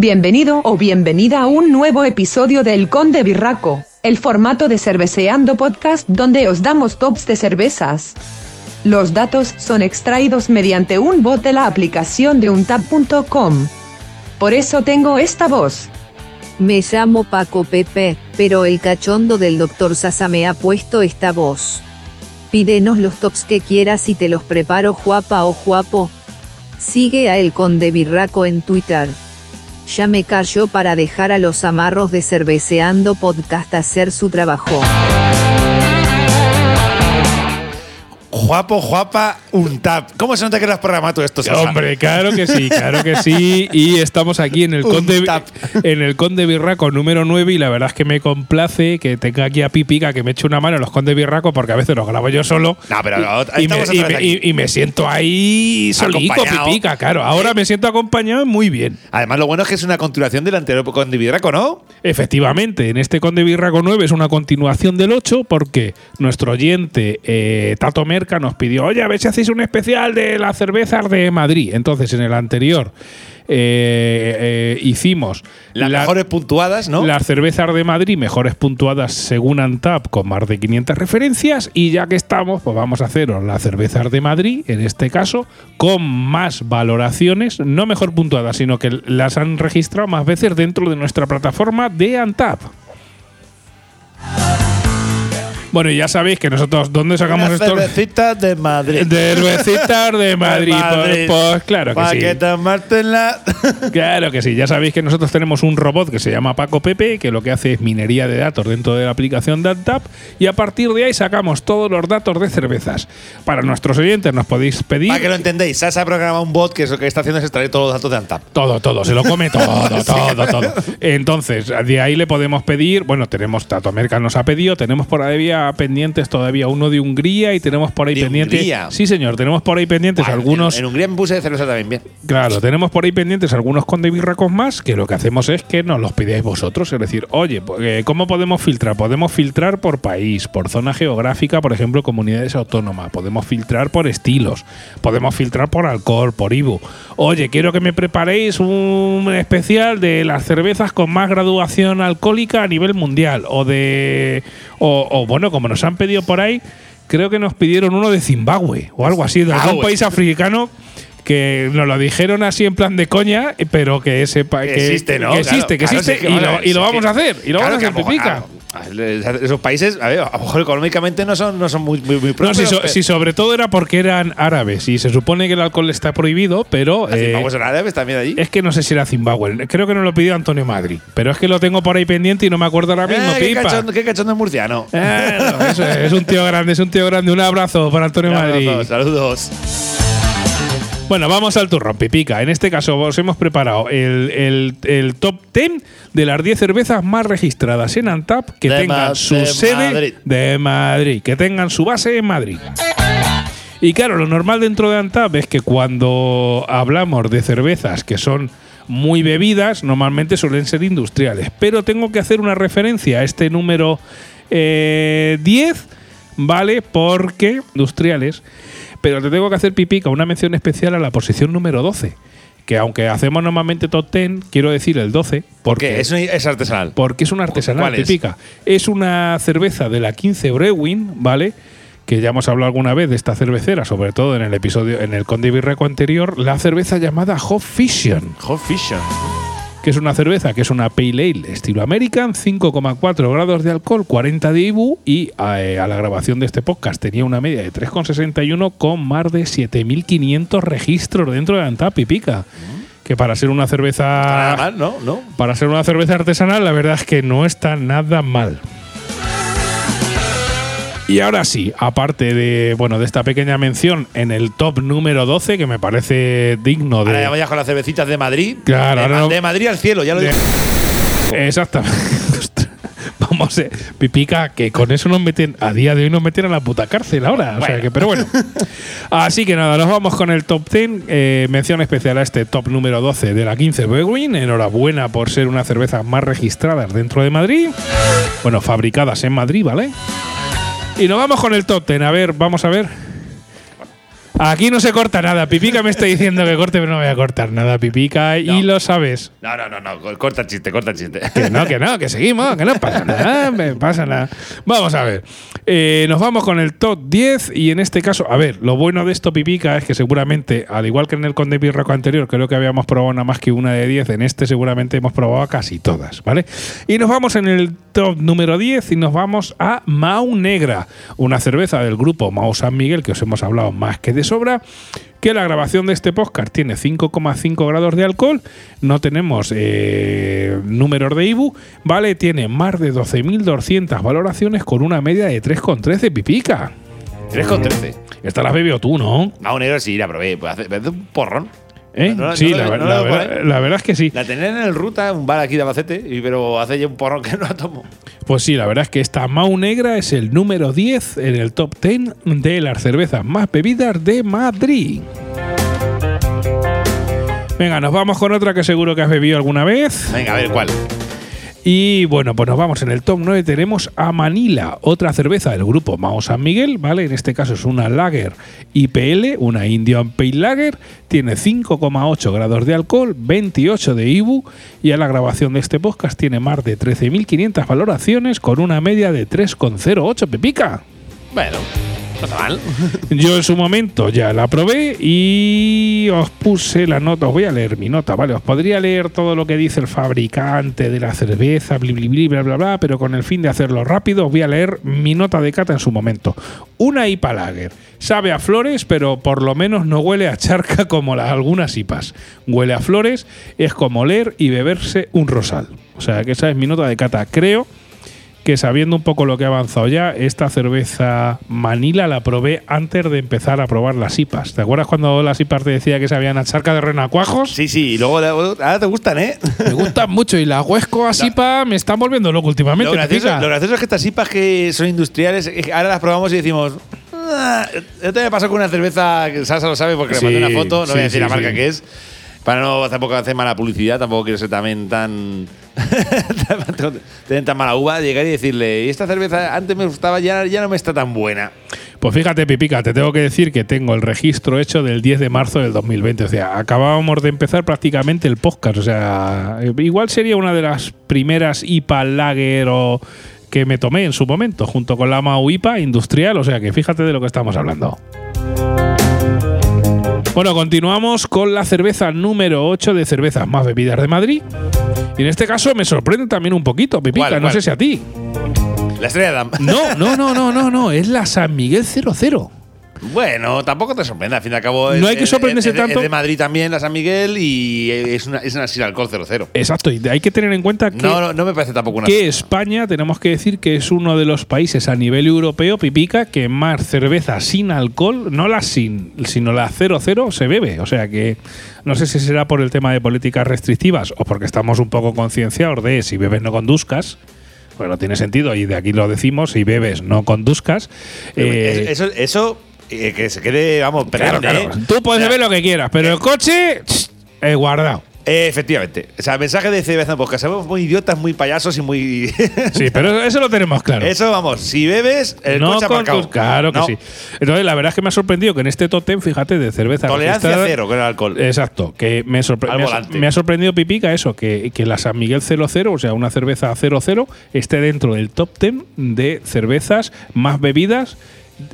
Bienvenido o bienvenida a un nuevo episodio del Conde Birraco, el formato de Cerveceando Podcast donde os damos tops de cervezas. Los datos son extraídos mediante un bot de la aplicación de untap.com. Por eso tengo esta voz. Me llamo Paco Pepe, pero el cachondo del Dr. Sasa me ha puesto esta voz. Pídenos los tops que quieras y te los preparo guapa o guapo. Sigue a El Conde Birraco en Twitter. Ya me cayó para dejar a los amarros de Cerveceando Podcast hacer su trabajo. Guapo, guapa, un tap. ¿Cómo se nota que lo has programado esto? Hombre, claro que sí, claro que sí. Y estamos aquí en el Conde, en el Conde Birraco número 9 y la verdad es que me complace que tenga aquí a Pipica que me eche una mano en los Conde Birraco porque a veces los grabo yo solo. No, pero ahí y, me, y me- y- y me siento ahí Acompañado. Pipica, claro. Ahora me siento acompañado muy bien. Además, lo bueno es que es una continuación del anterior con Dividraco, ¿no? Efectivamente, en este Conde Birraco 9 es una continuación del 8 porque nuestro oyente eh, Tato Nos pidió, oye, a ver si hacéis un especial de las cervezas de Madrid. Entonces, en el anterior eh, eh, hicimos Las la- mejores puntuadas, ¿no? las cervezas de Madrid mejores puntuadas según Antap con más de 500 referencias y ya que estamos, pues vamos a haceros las cervezas de Madrid, en este caso, con más valoraciones, no mejor puntuadas, sino que las han registrado más veces dentro de nuestra plataforma de Antap. Bueno, y ya sabéis que nosotros, ¿dónde sacamos esto? cervecitas de Madrid. De cervecitas de Madrid. Pues, pues claro que sí. que tomártela. Claro que sí, ya sabéis que nosotros tenemos un robot que se llama Paco Pepe, que lo que hace es minería de datos dentro de la aplicación de Antap y a partir de ahí sacamos todos los datos de cervezas. Para nuestros oyentes nos podéis pedir Para que lo entendáis, Sasa ha programado un bot que es lo que está haciendo es extraer todos los datos de Antap. todo, todo, se lo come todo, todo, todo. Entonces, de ahí le podemos pedir, bueno, tenemos Tato Merca nos ha pedido, tenemos por ahí pendientes todavía uno de Hungría y tenemos por ahí ¿De pendientes. Hungría? Sí, señor, tenemos por ahí pendientes algunos En, en Hungría me puse de cerveza también bien. Claro, tenemos por ahí pendientes algunos conde birracos más que lo que hacemos es que nos los pidáis vosotros. Es decir, oye, eh, ¿cómo podemos filtrar? Podemos filtrar por país, por zona geográfica, por ejemplo, comunidades autónomas. Podemos filtrar por estilos. Podemos filtrar por alcohol, por IBU. Oye, quiero que me preparéis un especial de las cervezas con más graduación alcohólica a nivel mundial. O de. O, o, bueno, como nos han pedido por ahí, creo que nos pidieron uno de Zimbabue o algo así, de algún país africano que nos lo dijeron así en plan de coña, pero que Que que, existe, ¿no? que existe, Claro, que existe y lo, y vamos a hacer y lo Claro vamos a hacer, a lo Pepica. mejor- a- Esos países, a ver, a lo mejor económicamente no son, no son muy, muy, muy No, si, so- si sobre todo era porque eran árabes y se supone que el alcohol está prohibido, pero ¿Las eh, Zimbabue son árabes también allí? es que no sé si era Zimbabue. Creo que nos lo pidió Antonio Madrid, pero es que lo tengo por ahí pendiente y no me acuerdo ahora mismo, Eh, qué, cachondo, qué cachondo es murciano. Eh, no, es, es un tío grande, es un tío grande. Un abrazo para Antonio Madrid. Saludos, saludos. Bueno, vamos al turrón, Pipica. En este caso os hemos preparado el, el- el top 10 de las 10 cervezas más registradas en Antap que De tengan su de sede Madrid. de Madrid, que tengan su base en Madrid. Y claro, lo normal dentro de Antap es que cuando hablamos de cervezas que son muy bebidas, normalmente suelen ser industriales. Pero tengo que hacer una referencia a este número eh, 10, ¿vale? Porque industriales. Pero te tengo que hacer pipica una mención especial a la posición número 12. Que aunque hacemos normalmente top 10, quiero decir el 12. ¿Por Porque qué? Es, artesanal. porque es una artesanal ¿Cuál es? pipica. Es una cerveza de la 15 Brewing, ¿vale? Que ya hemos hablado alguna vez de esta cervecera, sobre todo en el episodio, en el Conde Birreco anterior, la cerveza llamada Hop Fission, Hot Fission. Que es una cerveza que es una Pale Ale estilo American, 5,4 grados de alcohol, 40 de IBU y eh, a la grabación de este podcast tenía una media de 3,61 con más de 7.500 registros dentro de Antap Pipica. Que para ser una cerveza Nada mal, ¿no? ¿No? para ser una cerveza artesanal, la verdad es que no está nada mal. Y ahora sí, aparte de bueno de esta pequeña mención en el top número 12, que me parece digno Ahora ya de. vayas con las cervecitas de Madrid. Claro, de, no- de Madrid al cielo, ya lo de- digo. Exactamente. Vamos, eh, pipica, que con eso nos meten, a día de hoy nos meten a la puta cárcel ahora. O sea que, pero bueno. Así que nada, nos vamos con el top 10. Eh, mención especial a este top número 12 de la 15 Brewing. Enhorabuena por ser una cerveza más registradas dentro de Madrid. Bueno, fabricadas en Madrid, ¿vale? Y nos vamos con el 10. A ver, vamos a ver. Aquí no se corta nada. Pipica me está diciendo que corte, pero no voy a cortar nada, Pipica. Y lo sabes. No, no, no, no. Corta el chiste, corta el chiste. Que no, que no, que seguimos, que no pasa nada, me pasa nada. Vamos a ver. Eh, nos vamos con el top 10 y en este caso, a ver, lo bueno de esto, Pipica, es que seguramente, al igual que en el Conde Birraco anterior, creo que habíamos probado nada más que una de 10, en este seguramente hemos probado casi todas, ¿vale? Y nos vamos en el top número 10 y nos vamos a Mau Negra, una cerveza del grupo Mau San Miguel, que os hemos hablado más que de sobra que la grabación de este podcast tiene 5,5 grados de alcohol, no tenemos eh, números de IBU, ¿vale? Tiene más de 12.200 valoraciones con una media de 3,13 pipica. 3,13. Esta la has bebido tú, ¿no? Mau Negro sí, la probé. Pues hace, hace un porrón. ¿Eh? No, sí, no la, no la verdad, la verdad es que sí. La tenía en el Ruta, un bar aquí de Albacete, pero hace ya un porrón que no la tomo. Pues sí, la verdad es que esta Mau Negra es el número 10 en el top 10 de las cervezas más bebidas de Madrid. Venga, nos vamos con otra que seguro que has bebido alguna vez. Venga, a ver cuál. Y bueno, pues nos vamos en el top 9. Tenemos a Manila, otra cerveza del grupo Mao San Miguel, ¿vale? En este caso es una Lager IPL, una Indian Pale Lager. Tiene 5,8 grados de alcohol, 28 de IBU. Y a la grabación de este podcast tiene más de 13.500 valoraciones con una media de 3,08 pepica. Bueno, no Yo en su momento ya la probé y os puse la nota. Os voy a leer mi nota, ¿vale? Os podría leer todo lo que dice el fabricante de la cerveza, bli, bli, bli, bla, bla, bla, pero con el fin de hacerlo rápido, os voy a leer mi nota de cata en su momento. Una IPA Lager. Sabe a flores, pero por lo menos no huele a charca como las algunas IPAs. Huele a flores, es como leer y beberse un rosal. O sea, que esa es mi nota de cata. Creo que sabiendo un poco lo que ha avanzado ya, esta cerveza Manila la probé antes de empezar a probar las IPAs. ¿Te acuerdas cuando las IPAs te decía que sabían a charca de renacuajos? Sí, sí, y luego ahora te gustan, ¿eh? Me gustan mucho y las huesco a IPA me están volviendo loco últimamente. Lo gracioso, lo gracioso es que estas IPAs que son industriales, ahora las probamos y decimos. "Ah", Yo te me pasó con una cerveza que Sasa lo sabe porque Sí, le mandé una foto, no sí, voy a decir sí, la marca que es. Para no tampoco hacer mala publicidad, tampoco quiero ser también tan. tener tan mala uva, llegar y decirle, y esta cerveza antes me gustaba, ya, ya no me está tan buena. Pues fíjate, Pipica, te tengo que decir que tengo el registro hecho del 10 de marzo del 2020. O sea, acabábamos de empezar prácticamente el podcast. O sea, eh, igual sería una de las primeras IPA Lager o que me tomé en su momento, junto con la Mau IPA industrial. O sea, que fíjate de lo que estamos hablando. Bueno, continuamos con la cerveza número 8 de cervezas más bebidas de Madrid. Y en este caso me sorprende también un poquito, Pipica, ¿Cuál, no cuál? sé si a ti. La estrella Damm. No, no, no, no, no, no, es la San Miguel 00. Bueno, tampoco te sorprende. Al fin y al cabo, es, No hay que sorprenderse tanto. Es de Madrid también, la San Miguel, y es una, es una sin alcohol 00. Exacto, y hay que tener en cuenta que, No, no, no me parece tampoco una. que España, tenemos que decir que es uno de los países a nivel europeo, pipica, que más cerveza sin alcohol, no la sin, sino la 00 se bebe. O sea que no sé si será por el tema de políticas restrictivas o porque estamos un poco concienciados de si bebes no conduzcas. Bueno, tiene sentido, y de aquí lo decimos, si bebes no conduzcas. Eh, eso, eso eh, que se quede, vamos, claro, claro. ¿eh? Tú puedes beber lo que quieras, pero el coche, eh, guardado. eh, efectivamente. O sea, mensaje de CBZ porque somos muy idiotas, muy payasos y muy. Sí, pero eso lo tenemos claro. Eso, vamos, si bebes, el no coche con tus- Claro que No. sí. Entonces, la verdad es que me ha sorprendido que en este tótem, fíjate, de cerveza. Tolerancia cero con el alcohol. Exacto, que me, sorpre- ha, me ha sorprendido Pipica eso, que, que la San Miguel 00, o sea, una cerveza 00, esté dentro del top 10 de cervezas más bebidas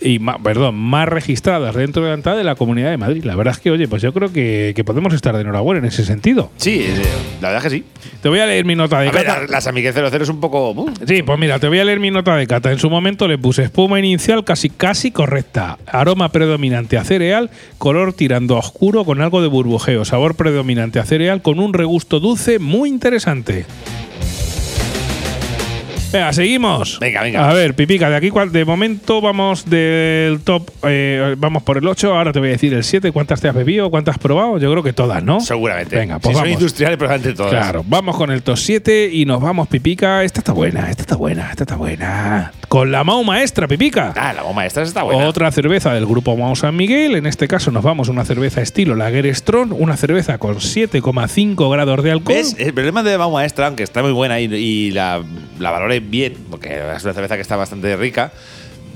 y más, perdón, más registradas dentro de la entrada de la Comunidad de Madrid. La verdad es que, oye, pues yo creo que, que podemos estar de enhorabuena en ese sentido. Sí, eh, la verdad es que sí. Te voy a leer mi nota de A ver, cata. la, la San Miguel 00 es un poco. uh, Sí, pues mira, te voy a leer mi nota de cata. En su momento le puse espuma inicial casi casi correcta, aroma predominante a cereal, color tirando a oscuro con algo de burbujeo, sabor predominante a cereal con un regusto dulce muy interesante. Venga, seguimos. Venga, venga. A ver, Pipica, de aquí cuál- de momento vamos del top, eh, vamos por el 8, ahora te voy a decir el 7, ¿cuántas te has bebido? ¿Cuántas has probado? Yo creo que todas, ¿no? seguramente. Venga, pues si son vamos. industriales, probablemente todas. Claro, vamos con el top 7 y nos vamos, Pipica. Esta está buena, esta está buena, esta está buena. Con la Mau Maestra, Pipica. Ah, la bomba esta está buena. Otra cerveza del grupo Mau San Miguel. En este caso nos vamos a una cerveza estilo Lager Strong, una cerveza con 7,5 grados de alcohol. ¿Ves? El problema de Bau Maestra, aunque está muy buena y, y la, la valore bien, porque es una cerveza que está bastante rica,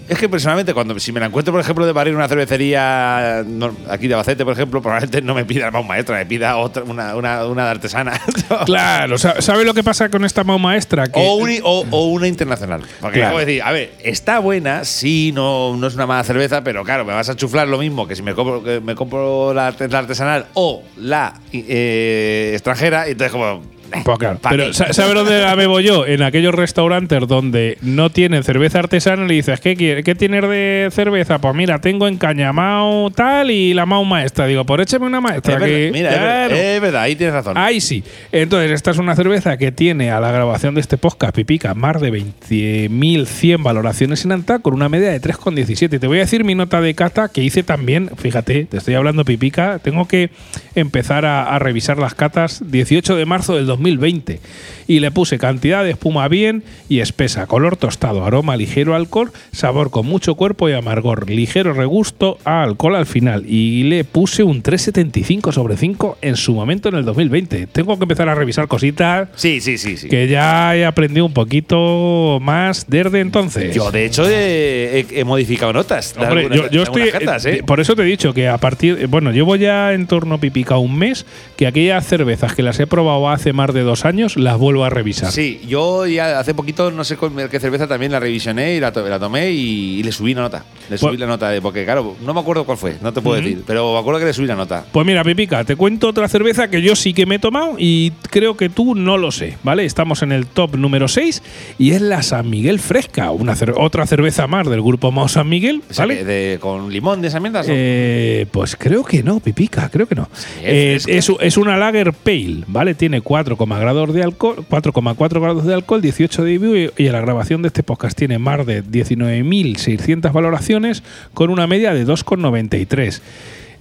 es que personalmente, cuando si me la encuentro, por ejemplo, de parir una cervecería no, aquí de Bacete, por ejemplo, probablemente no me pida más maestra, me pida otra, una, una, una de artesana. Claro, sa- ¿sabe lo que pasa con esta Mau maestra? Que o, un- o- o una internacional. Porque Claro. decir, a ver, está buena, sí, no, no es una mala cerveza, pero claro, me vas a chuflar lo mismo que si me compro, que me compro la, la artesanal o la eh, extranjera, y entonces como. Eh, Pues claro, ¿pa' pero qué? sa- ¿sabe dónde la bebo yo? En aquellos restaurantes donde no tienen cerveza artesana le dices, ¿qué, quiere- ¿qué tienes de cerveza? Pues mira, tengo encañamao tal y la mau maestra. Digo, por écheme una maestra. Es que- mira, Claro. es verdad, ahí tienes razón. Ahí sí. Entonces, esta es una cerveza que tiene a la grabación de este podcast, Pipica, más de 20.100 valoraciones en Anta con una media de 3,17. Te voy a decir mi nota de cata que hice también. Fíjate, te estoy hablando, Pipica. Tengo que empezar a, a revisar las catas 18 de marzo del 2020. Y le puse cantidad de espuma bien y espesa, color tostado, aroma ligero alcohol, sabor con mucho cuerpo y amargor, ligero regusto a alcohol al final. Y le puse un 3,75 sobre 5 en su momento en el 2020. Tengo que empezar a revisar cositas Sí, sí, sí, sí. que ya he aprendido un poquito más desde entonces. Yo, de hecho, he, he- he modificado notas. de Hombre, algunas- yo, estoy. cartas, ¿eh? eh, Por eso te he dicho que a partir. Bueno, llevo ya en torno pipica un mes que aquellas cervezas que las he probado hace más de dos años las vuelvo a revisar. Sí, yo ya hace poquito, no sé con qué cerveza también la revisioné y la, to- la tomé y, y le subí la nota. Le subí Pues- la nota, de- porque claro, no me acuerdo cuál fue, no te puedo decir, pero me acuerdo que le subí la nota. Pues mira, Pipica, te cuento otra cerveza que yo sí que me he tomado y creo que tú no lo sé, ¿vale? Estamos en el top número 6 y es la San Miguel Fresca, una cer- otra cerveza más del grupo Mao San Miguel, ¿vale? de- ¿Con limón de esas mierdas? Eh, pues creo que no, Pipica, creo que no. Eh, es es, es una Lager Pale, ¿vale? Tiene 4,4 grados de alcohol, 4,4 grados de alcohol, 18 de IBU y, y la grabación de este podcast tiene más de 19.600 valoraciones con una media de 2,93.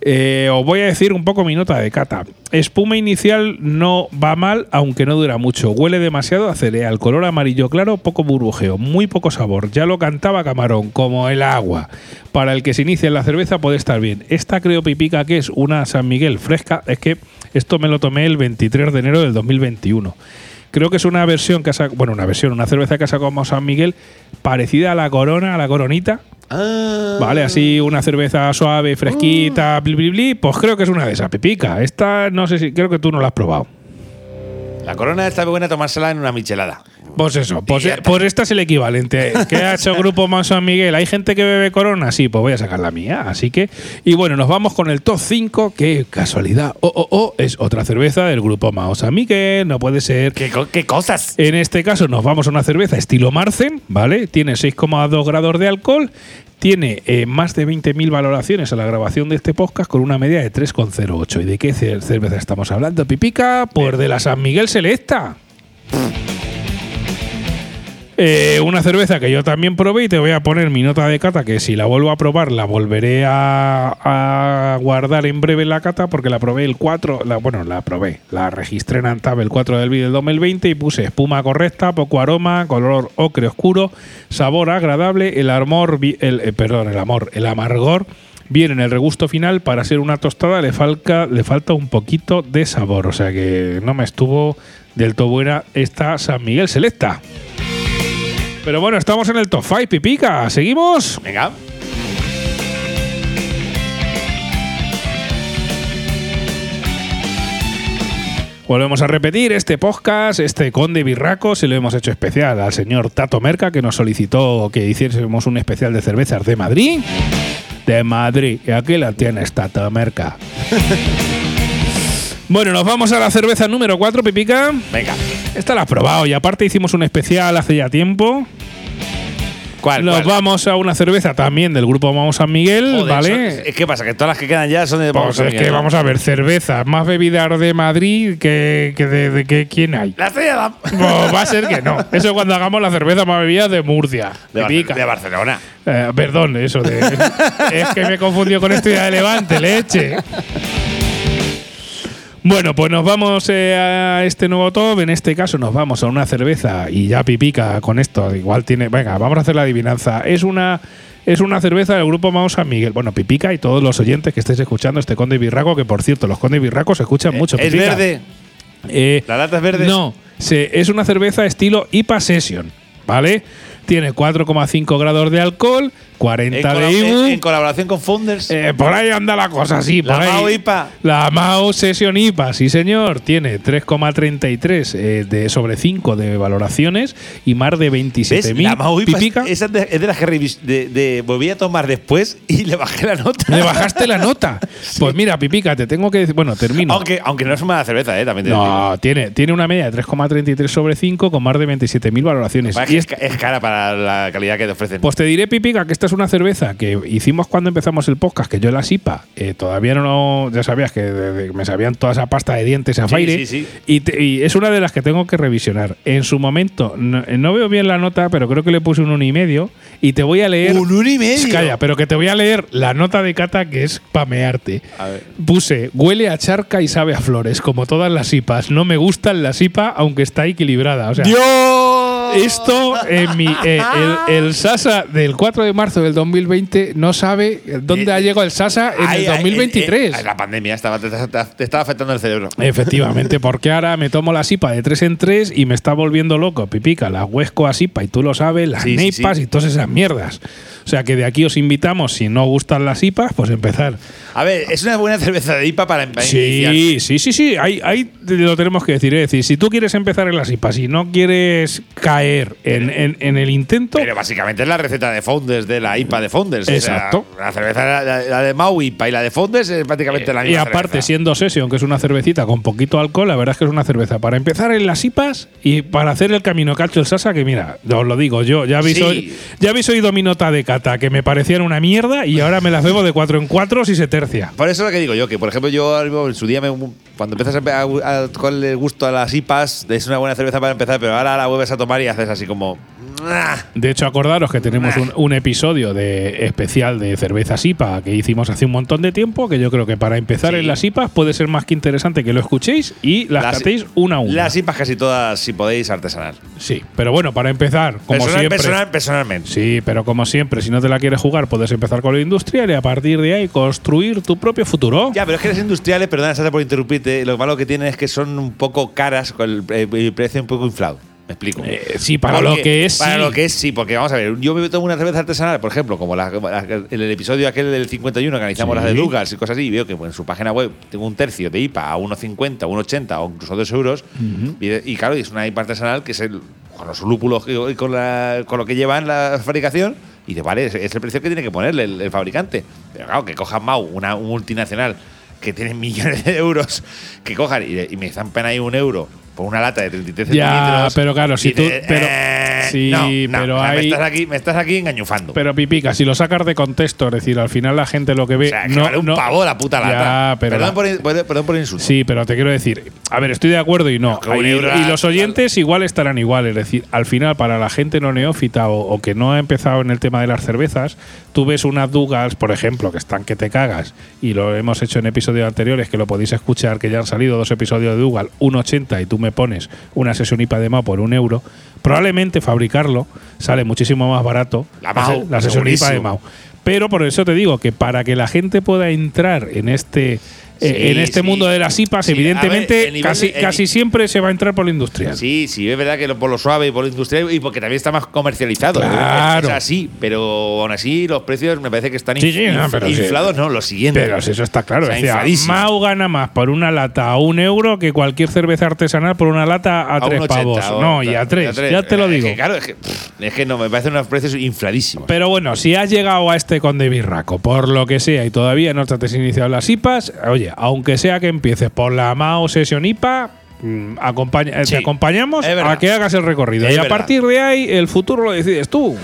Eh, os voy a decir un poco mi nota de cata. Espuma inicial no va mal, aunque no dura mucho. Huele demasiado a cereal, color amarillo claro, poco burbujeo, muy poco sabor. Ya lo cantaba Camarón, como el agua. Para el que se inicie en la cerveza puede estar bien. Esta creo, Pipica, que es una San Miguel fresca. Es que esto me lo tomé el 23 de enero del 2021. Creo que es una versión que ha sacado, bueno, una versión, una cerveza que ha sacado San Miguel parecida a la Corona, a la Coronita, Ah. Vale, así una cerveza suave, fresquita, bli, bli, bli, pues creo que es una de esas, pipica. Esta no sé si, creo que tú no la has probado. La corona está buena tomársela en una michelada. Pues eso, pues, está. pues esta es el equivalente. ¿Qué ha hecho Grupo Más San Miguel? ¿Hay gente que bebe corona? Sí, pues voy a sacar la mía. Así que, y bueno, nos vamos con el top 5, que casualidad, oh, oh, oh, es otra cerveza del Grupo Mao San Miguel, no puede ser. ¿Qué, co- qué cosas? En este caso nos vamos a una cerveza estilo Marzen, ¿vale? Tiene 6,2 grados de alcohol, tiene eh, más de 20.000 valoraciones a la grabación de este podcast con una media de 3,08. ¿Y de qué cer- cerveza estamos hablando, Pipica? Pues de la San Miguel Selecta. Eh, una cerveza que yo también probé y te voy a poner mi nota de cata, que si la vuelvo a probar la volveré a, guardar en breve la cata, porque la probé el 4, la, bueno, la probé, la registré en Antab el 4 del vídeo del 2020 y puse espuma correcta, poco aroma, color ocre oscuro, sabor agradable, el amor, el, eh, perdón, el amor, el amargor Bien, en el regusto final, para ser una tostada, le falta, le falta un poquito de sabor. O sea que no me estuvo del todo buena esta San Miguel Selecta. Pero bueno, estamos en el top 5, pipica. ¿Seguimos? Venga. Volvemos a repetir este podcast, este Conde Birraco, se lo hemos hecho especial al señor Tato Merca, que nos solicitó que hiciésemos un especial de cervezas de Madrid. De Madrid. Y aquí la tienes, Tato Merca. bueno, nos vamos a la cerveza número 4, Pipica. Venga. Esta la has probado y aparte hicimos un especial hace ya tiempo. ¿Cuál? Nos cuál? vamos a una cerveza también del grupo Vamos San Miguel, Joder, ¿vale? son- ¿Qué pasa? Que todas las que quedan ya son de Pues Vamos a es que Miguel, ¿no? vamos a ver, cerveza, más bebidas de Madrid que, que de, de que quién hay. La la- Pues va a ser que no. Eso cuando hagamos la cerveza más bebida de Murcia. de, Bar- de Barcelona. Eh, perdón, eso de. es que me confundió con esto de Levante, leche. Bueno, pues nos vamos eh, a este nuevo top. En este caso nos vamos a una cerveza y ya pipica con esto. Igual tiene. Venga, vamos a hacer la adivinanza. Es una. Es una cerveza del grupo Mao San Miguel. Bueno, Pipica y todos los oyentes que estéis escuchando este Conde Birraco, que por cierto, los Conde Birracos se escuchan mucho. Eh, ¿Es Pipica. verde? Eh, ¿La lata es verde? no, se- es una cerveza estilo IPA Session, ¿vale? Tiene 4,5 grados de alcohol, 40 En, de Ibu. en- en colaboración con Founders. Eh, por ahí anda la cosa, sí. La. Mao IPA. La Mao Session IPA, sí señor. Tiene 3,33 eh, de sobre 5 de valoraciones y más de ¿Ves? 27.000 La Mao IPA pipica. es de, es de las que de, de- volví a tomar después y le bajé la nota. Le bajaste la nota. Pues mira, Pipica, te tengo que decir. Bueno, termino. Aunque, aunque no es una cerveza, ¿eh? También te digo. No, tiene, tiene una media de 3,33 sobre 5 con más de 27.000 valoraciones. Y es- es cara para la calidad que te ofrecen. Pues te diré, Pipica, que esta es una cerveza que hicimos cuando empezamos el podcast, que yo la SIPA, eh, todavía no, ya sabías que de- de- me sabían toda esa pasta de dientes a Sí, aire. sí, sí. Y, te- y es una de las que tengo que revisionar. En su momento, no, no veo bien la nota, pero creo que le puse un uno y medio. Y te voy a leer. Un uno y medio. Calla, pero que te voy a leer la nota de cata que es pamearte. A ver. Puse, huele a charca y sabe a flores, como todas las IPAs. No me gustan las IPA, aunque está equilibrada. O sea, ¡Dios! Esto, en mi, eh, el, el Sasa del 4 de marzo del 2020 no sabe dónde Eh, ha llegado el Sasa en Ay, el ay, 2023. eh, eh, la pandemia estaba, te, te- te estaba afectando el cerebro. Efectivamente, porque ahora me tomo la SIPA de 3 en 3 y me está volviendo loco. Pipica, la Huesco a SIPA, y tú lo sabes, las Sí, sí, Neipas sí. y todas esas mierdas. O sea que de aquí os invitamos, si no gustan las IPAs, pues empezar. A ver, es una buena cerveza de IPA para, iniciar. Sí, sí, sí, sí. Ahí, ahí lo tenemos que decir. Es decir, si tú quieres empezar en las IPAs y no quieres caer en, en- en el intento, Pero básicamente es la receta de Founders, de la IPA de Founders. Exacto. O sea, la cerveza, la, de Mau IPA y la de Founders es prácticamente la y misma. aparte, cerveza. siendo Session, que es una cervecita con poquito alcohol, la verdad es que es una cerveza para empezar en las IPAs y para hacer el camino cacho el Sasa, que mira, os lo digo yo, ya habéis, Sí. oído, ya habéis oído mi nota de que me parecían una mierda y ahora me las bebo de cuatro en cuatro si se tercia. Por eso es lo que digo yo, que por ejemplo yo en su día, me- cuando empiezas a, a, cogerle el gusto a las IPAs, es una buena cerveza para empezar, pero ahora la vuelves a tomar y haces así como... De hecho, acordaros que tenemos un, un episodio de especial de cervezas IPA que hicimos hace un montón de tiempo, que yo creo que para empezar Sí. en las IPAs puede ser más que interesante que lo escuchéis y las, catéis una a una. Las IPAs casi todas, si podéis, artesanal. Sí, pero bueno, para empezar, como Personal- siempre. personal- personalmente. Sí, pero como siempre, si no te la quieres jugar, puedes empezar con lo industrial y a partir de ahí construir tu propio futuro. Ya, pero es que las industriales, perdona, Sasa, por interrumpirte, lo malo que tienen es que son un poco caras, con el, eh, el precio un poco inflado. Me explico. Eh, sí, para Porque- lo que es. Para sí. lo que es, sí, porque vamos a ver, yo me tomo una cerveza artesanal, por ejemplo, como la- la- en el episodio aquel del 51 que analizamos Sí. las de Douglas y cosas así, y veo que en su página web tengo un tercio de IPA a 1,50, 1,80 o incluso 2 euros. y, y claro, es una IPA artesanal que es el, con los lúpulos y con, la- con lo que llevan la fabricación. Y de vale, es, es el precio que tiene que ponerle el, el fabricante. Pero claro, que cojan Mau, una un multinacional que tiene millones de euros, que cojan y, y me zampen ahí un euro por una lata de 33 Ya, centilitros. pero claro, si tú- te- pero- eh, sí, no, no, pero o sea, hay- me estás aquí, me estás aquí engañufando. Pero pipica, si lo sacas de contexto, es decir, al final la gente lo que ve. o sea, que no, vale un no- pavo la puta lata. Ya, pero perdón, la- por, perdón, por insulto. Sí, pero te quiero decir, a ver, estoy de acuerdo y no. Y, los oyentes igual estarán igual. Es decir, al final, para la gente no neófita o, o que no ha empezado en el tema de las cervezas, tú ves unas Dugas, por ejemplo, que están que te cagas, y lo hemos hecho en episodios anteriores, que lo podéis escuchar, que ya han salido dos episodios de Dugal, 1,80 y tú me pones una sesión IPA de Mao por un euro. Probablemente fabricarlo sale muchísimo más barato La Mao, la sesión IPA de. Mao. Pero por eso te digo que para que la gente pueda entrar en este eh, en este sí. mundo de las IPAs, Sí, a ver, evidentemente casi, de- casi siempre se va a entrar por lo industrial. Sí, sí, es verdad que lo- por lo suave y por lo industrial y porque también está más comercializado. Claro. Es así, pero aún así los precios me parece que están inf- no, pero inflados. No, lo siguiente. Pero eso está claro. O sea, es decir, infladísimo. Mau gana más por una lata a un euro que cualquier cerveza artesanal por una lata a, A tres un 80 pavos. o- no, y a tres, ya te lo Es digo. que, claro, es que, pff, es que no, me parecen unos precios infladísimos. Pero bueno, si has llegado a este conde birraco, por lo que sea, y todavía no te has iniciado las IPAs, oye, aunque sea que empieces por la Mao Session IPA, mm, acompaña- eh, Sí, te acompañamos a que hagas el recorrido. Es y a verdad. partir de ahí, el futuro lo decides tú.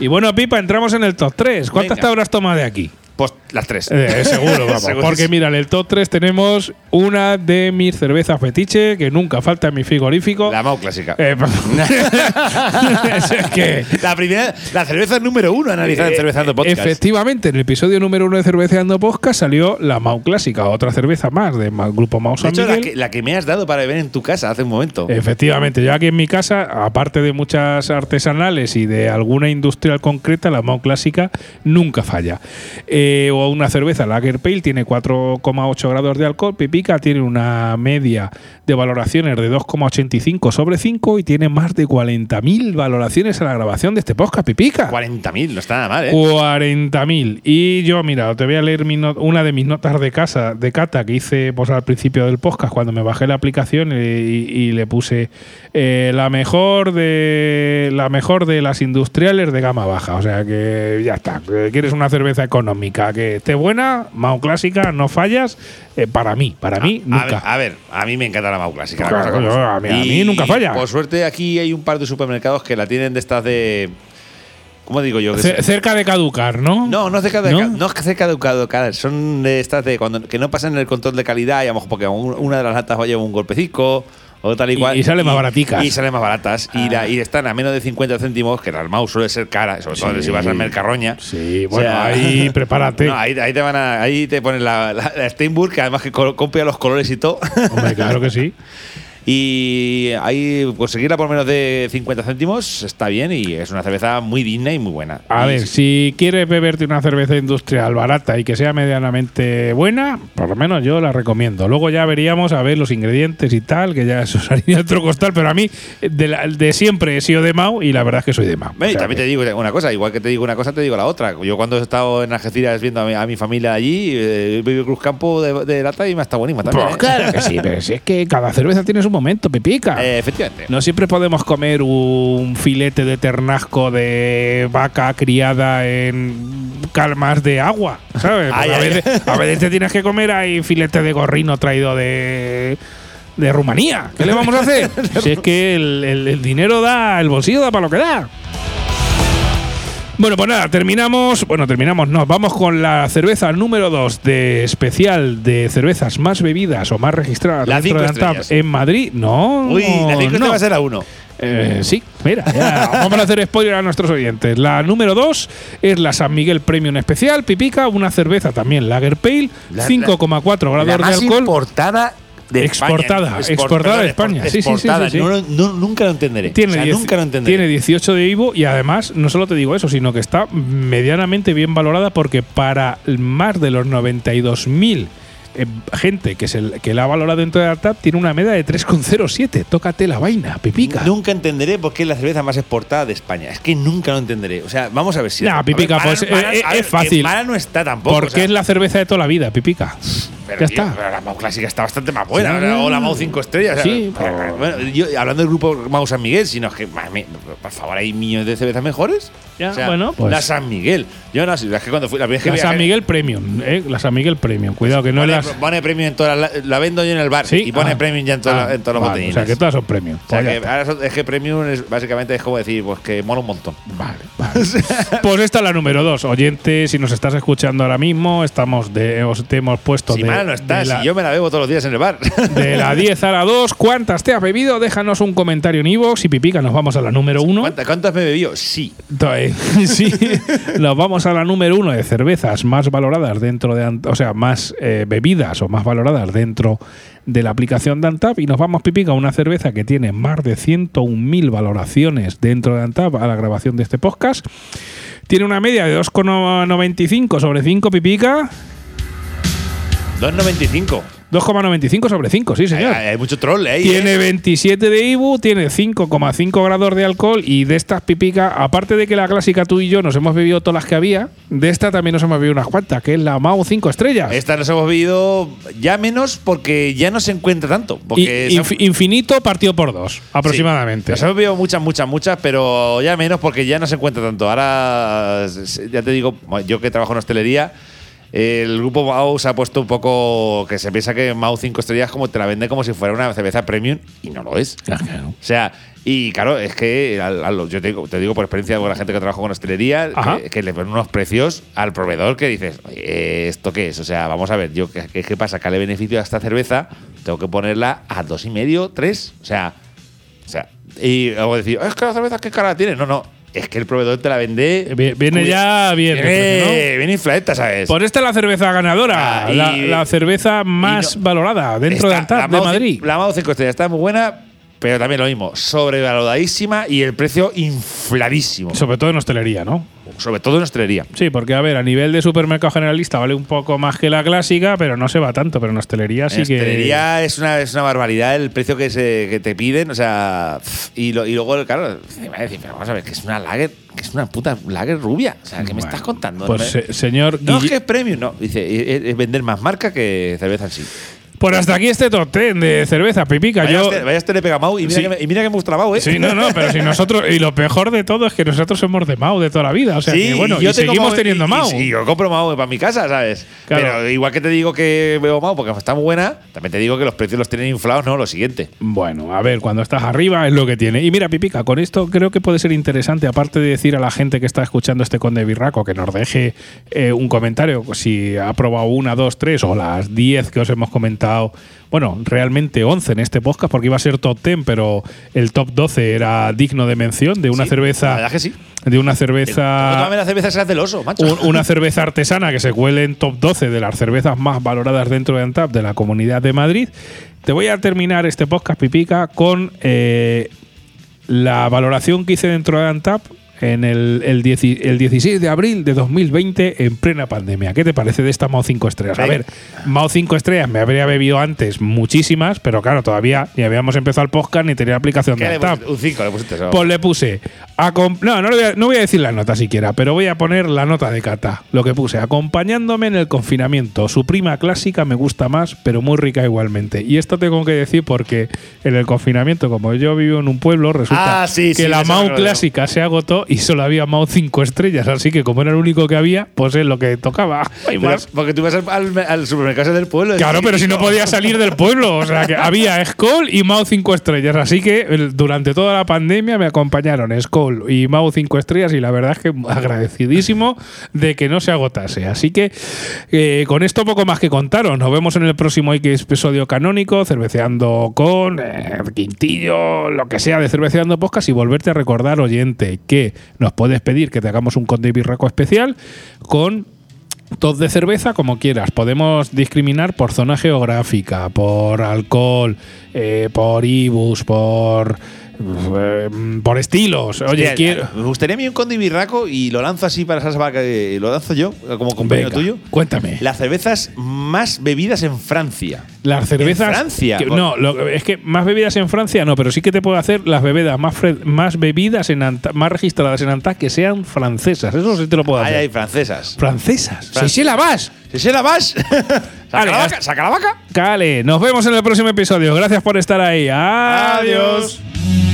Y bueno, Pipa, entramos en el top 3. ¿Cuántas te habrás tomado de aquí? Pues las tres. Eh, seguro, vamos. Porque mira, en el top 3 tenemos una de mis cervezas fetiche que nunca falta en mi frigorífico. La Mau clásica. Eh, es que la primera, la cerveza número uno analizada en Eh, Cervezando Podcast. Efectivamente, en el episodio número uno de Cerveceando Podcast salió la Mau Clásica, otra cerveza más del grupo Mau De San hecho, la Miguel. que, la que me has dado para beber en tu casa hace un momento. Efectivamente, yo aquí en mi casa, aparte de muchas artesanales y de alguna industrial concreta, la Mau Clásica nunca falla. Eh, Eh, o una cerveza Lager Pale tiene 4,8 grados de alcohol. Pipica tiene una media de valoraciones de 2,85 sobre 5 y tiene más de 40.000 valoraciones a la grabación de este podcast, Pipica. 40.000, no está nada mal, ¿eh? 40.000. Y yo, mira, te voy a leer mi not- una de mis notas de casa, de cata, que hice pues, al principio del podcast cuando me bajé la aplicación y, y le puse eh, la mejor de la mejor de las industriales de gama baja. O sea que ya está. ¿Quieres una cerveza económica que esté buena, Mao clásica, no fallas? Eh, para mí, para mí, A nunca. ver, a ver, a mí me encanta la Mau clásica. la cosa a mí- a mí nunca falla. Por suerte, aquí hay un par de supermercados que la tienen de estas de. ¿Cómo digo yo? Cerca de caducar, ¿no? no, no cerca de ¿No? cerca de caducar, son de estas de cuando que no pasan el control de calidad y a lo mejor porque un- una de las latas va a llevar un golpecico o tal y Y- cual. y sale más baraticas. Y salen más baratas. Y, la- y están a menos de 50 céntimos, que la Mau suele ser cara, sobre todo Sí. si vas al Mercarroña. Sí, O bueno, sea, ahí prepárate. No, ahí, ahí te van a, ahí te ponen la, la, la Steinburg, que además que co- copia los colores y todo. Hombre, claro que sí. Y ahí conseguirla por menos de 50 céntimos está bien y es una cerveza muy digna y muy buena. A Y ver, si quieres beberte una cerveza industrial barata y que sea medianamente buena, por lo menos yo la recomiendo. Luego ya veríamos a ver los ingredientes y tal, que ya eso sería otro costal, pero a mí de, la- de siempre he sido de Mau y la verdad es que soy de Mau. Y O sea también que- te digo una cosa, igual que te digo una cosa, te digo la otra. Yo cuando he estado en Algeciras viendo a mi, a mi familia allí, eh, he bebido Cruz Campo de, de lata y me está buenísima también. Pues ¿eh? claro que sí, pero si es que cada cerveza tiene su momento, Pepica. Eh, efectivamente. No siempre podemos comer un filete de ternasco de vaca criada en calmas de agua, ¿sabes? Ay, a, ay, veces, a veces te tienes que comer ahí filete de gorrino traído de, de Rumanía. ¿Qué le vamos a hacer? si es que el, el- el dinero da, el bolsillo da para lo que da. Bueno, pues nada, terminamos. Bueno, terminamos, no. Vamos con la cerveza número 2 de especial de cervezas más bebidas o más registradas La dentro de estrellas. en Madrid. No. Uy, la 5 no. va a ser la 1. Eh, sí, mira, ya, vamos a hacer spoiler a nuestros oyentes. La número 2 es la San Miguel Premium Especial, Pipica, una cerveza también Lager Pale, La- 5,4 La grados de más alcohol. importada de Exportada, España. exportada de España. Sí, sí, sí. No, no, nunca lo entenderé. Tiene, O sea, 10 nunca lo entenderé. tiene 18 de Ivo y además no solo te digo eso, sino que está medianamente bien valorada porque para más de los 92.000 eh, gente que, se, que la ha valorado dentro de la TAP tiene una media de 3,07. Tócate la vaina, Pipica. Nunca entenderé por qué es la cerveza más exportada de España. Es que nunca lo entenderé. O sea, vamos a ver si. Nah, a ver, Pipica, mala- pues, mala- eh, a es ver, fácil. Mala no está tampoco. Porque o sea, es la cerveza de toda la vida, Pipica. pero, ya tío, está. pero la Mau clásica está bastante más buena. Sí. o la Mau 5 estrellas. o sea, Sí, pero- pero- bueno, yo, hablando del grupo Mau San Miguel, sino que, mami, por favor, hay millones de cervezas mejores. Ya, O sea, bueno, pues- La San Miguel. Yo no sé, es que cuando fui la primera vez que La San Miguel Premium, ¿eh? La San Miguel Premium. Cuidado, que no es pone, pone premium en todas las. La vendo yo en el bar. Sí, Y pone ah. premium ya en, toda- Ah, en todos los vale, botellines. O sea, que todas son premium. O sea, Pues que ahora son- es que premium es, básicamente es como decir, pues que mola un montón. Vale, vale. pues esta es la número dos. Oyente, si nos estás escuchando ahora mismo, estamos de, os- te hemos puesto Si de, mal no está, de la, si yo me la bebo todos los días en el bar. de la 10 a la 2. ¿Cuántas te has bebido? Déjanos un comentario en iVoox y pipica, nos vamos a la número 1. ¿Cuántas, ¿Cuántas me bebió? Sí. sí, nos vamos a la número 1 de cervezas más valoradas dentro de, o sea, más eh, bebidas o más valoradas dentro de la aplicación de Antap y nos vamos pipica una cerveza que tiene más de 101.000 valoraciones dentro de Antap a la grabación de este podcast. Tiene una media de 2,95 sobre 5 pipica. 2.95. 2,95 sobre 5, sí, señor. hay mucho troll ahí. Tiene ¿eh? 27 de IBU, tiene 5,5 grados de alcohol y de estas pipica, aparte de que la clásica tú y yo nos hemos bebido todas las que había, de esta también nos hemos bebido unas cuantas, que es la Mau 5 estrellas. Esta nos hemos bebido ya menos porque ya no se encuentra tanto. Porque Y- infinito partido por dos, aproximadamente. Sí. Nos hemos bebido muchas, muchas, muchas, pero ya menos porque ya no se encuentra tanto. Ahora, ya te digo, yo que trabajo en hostelería, el grupo Mau se ha puesto un poco que se piensa que Mau 5 estrellas como te la vende como si fuera una cerveza premium y no lo es. Claro. O sea, y claro, es que al- al- yo te digo, te digo por experiencia con la gente que trabaja con hostelería, que, que le ponen unos precios al proveedor que dices, "Oye, ¿esto qué es? O sea, vamos a ver, yo ¿qué, qué- qué pasa? ¿Qué le beneficio a esta cerveza? Tengo que ponerla a dos y medio, tres. O sea, o sea, y luego decir, es que la cerveza qué cara tiene. No, no, es que el proveedor te la vende. Vi- Viene Uy, ya bien. Viene, viene infladeta, ¿sabes? Por esta es la cerveza ganadora, Ah, la, la cerveza más no- valorada dentro de la de cin- Madrid. La Mau 5 estrellas está muy buena, pero también lo mismo, sobrevaloradísima y el precio infladísimo. Sobre todo en hostelería, ¿no? sobre todo en hostelería. Sí, porque a ver, a nivel de supermercado generalista vale un poco más que la clásica, pero no se va tanto. Pero en hostelería sí en que. hostelería es una, es una barbaridad el precio que, se, que te piden, o sea, y, lo- y luego, claro, me va a decir, pero vamos a ver, que es una lager, que es una puta lager rubia. O sea, ¿qué me estás contando? Pues, no, se- señor no, es que es premium, no. Dice, es, es vender más marca que cerveza en sí. Pues hasta aquí este top 10 de cerveza, Pipica. Vaya, Yo, este, vaya este le pega Mau y mira, Sí. que y mira que me gusta Mau, ¿eh? Sí, no, no, pero si nosotros. Y lo mejor de todo es que nosotros somos de Mau de toda la vida. O sea, que, bueno, y yo seguimos Mau teniendo Mau. Y, y yo compro Mau para mi casa, ¿sabes? Claro. Pero igual que te digo que veo Mau porque está muy buena, también te digo que los precios los tienen inflados, no, lo siguiente. Bueno, a ver, cuando estás arriba es lo que tiene. Y mira, Pipica, con esto creo que puede ser interesante, aparte de decir a la gente que está escuchando este Conde Birraco que nos deje eh, un comentario, si ha probado una, dos, tres o las diez que os hemos comentado. Bueno, realmente 11 en este podcast porque iba a ser top 10, pero el top 12 era digno de mención de una Sí, cerveza. La verdad que sí. De una cerveza. la cerveza esa del oso, macho. un- una cerveza artesana que se cuele en top 12 de las cervezas más valoradas dentro de Antap de la Comunidad de Madrid. Te voy a terminar este podcast, Pipica, con eh, la valoración que hice dentro de Antap en el, el, dieci- el 16 de abril de 2020 en plena pandemia. ¿Qué te parece de esta Mao 5 estrellas? A ver, Mao 5 estrellas me habría bebido antes muchísimas, pero claro, todavía ni habíamos empezado el podcast ni tenía aplicación ¿Qué de pusiste? Un 5 le pusiste. eso. Pues le puse. acom- no, no, le voy a, no voy a decir la nota siquiera, pero voy a poner la nota de Cata. Lo que puse, acompañándome en el confinamiento. Su prima clásica me gusta más, pero muy rica igualmente. Y esto tengo que decir porque en el confinamiento, como yo vivo en un pueblo, resulta Ah, sí, que sí, la acuerdo. clásica se agotó y solo había Mau 5 estrellas. Así que como era el único que había, pues es lo que tocaba. Pero- porque tú vas al, supermercado del pueblo. Claro, pero si no podía salir del pueblo. O sea, que había Skoll y Mao 5 estrellas. Así que durante toda la pandemia me acompañaron Skoll y Mao 5 estrellas. Y la verdad es que agradecidísimo de que no se agotase. Así que eh, con esto poco más que contaros. Nos vemos en el próximo X episodio canónico, cerveceando con eh, Quintillo, lo que sea de cerveceando podcast. Y volverte a recordar, oyente, que nos puedes pedir que te hagamos un Conde Birraco especial con Top de cerveza como quieras. Podemos discriminar por zona geográfica, por alcohol, eh, por ibus, por por estilos. Oye, Hostia, quiero. Me gustaría a mí un conde birraco y lo lanzo así para Salsa Vaca, y lo lanzo yo como compañero Venga, tuyo. Cuéntame. Las cervezas más bebidas en Francia. Las cervezas. ¿En Francia? que- no, lo- es que más bebidas en Francia no, pero sí que te puedo hacer las bebidas más, más bebidas en Anta- más registradas en Antag que sean francesas. Eso sí te lo puedo Ay, hacer. ay, francesas. Francesas. Fran- Sí, sí, la vas. ¿Se se la vas? ¿Saca la vaca? ¿Saca la vaca? Cale, nos vemos en el próximo episodio. Gracias por estar ahí. Adiós. Adiós.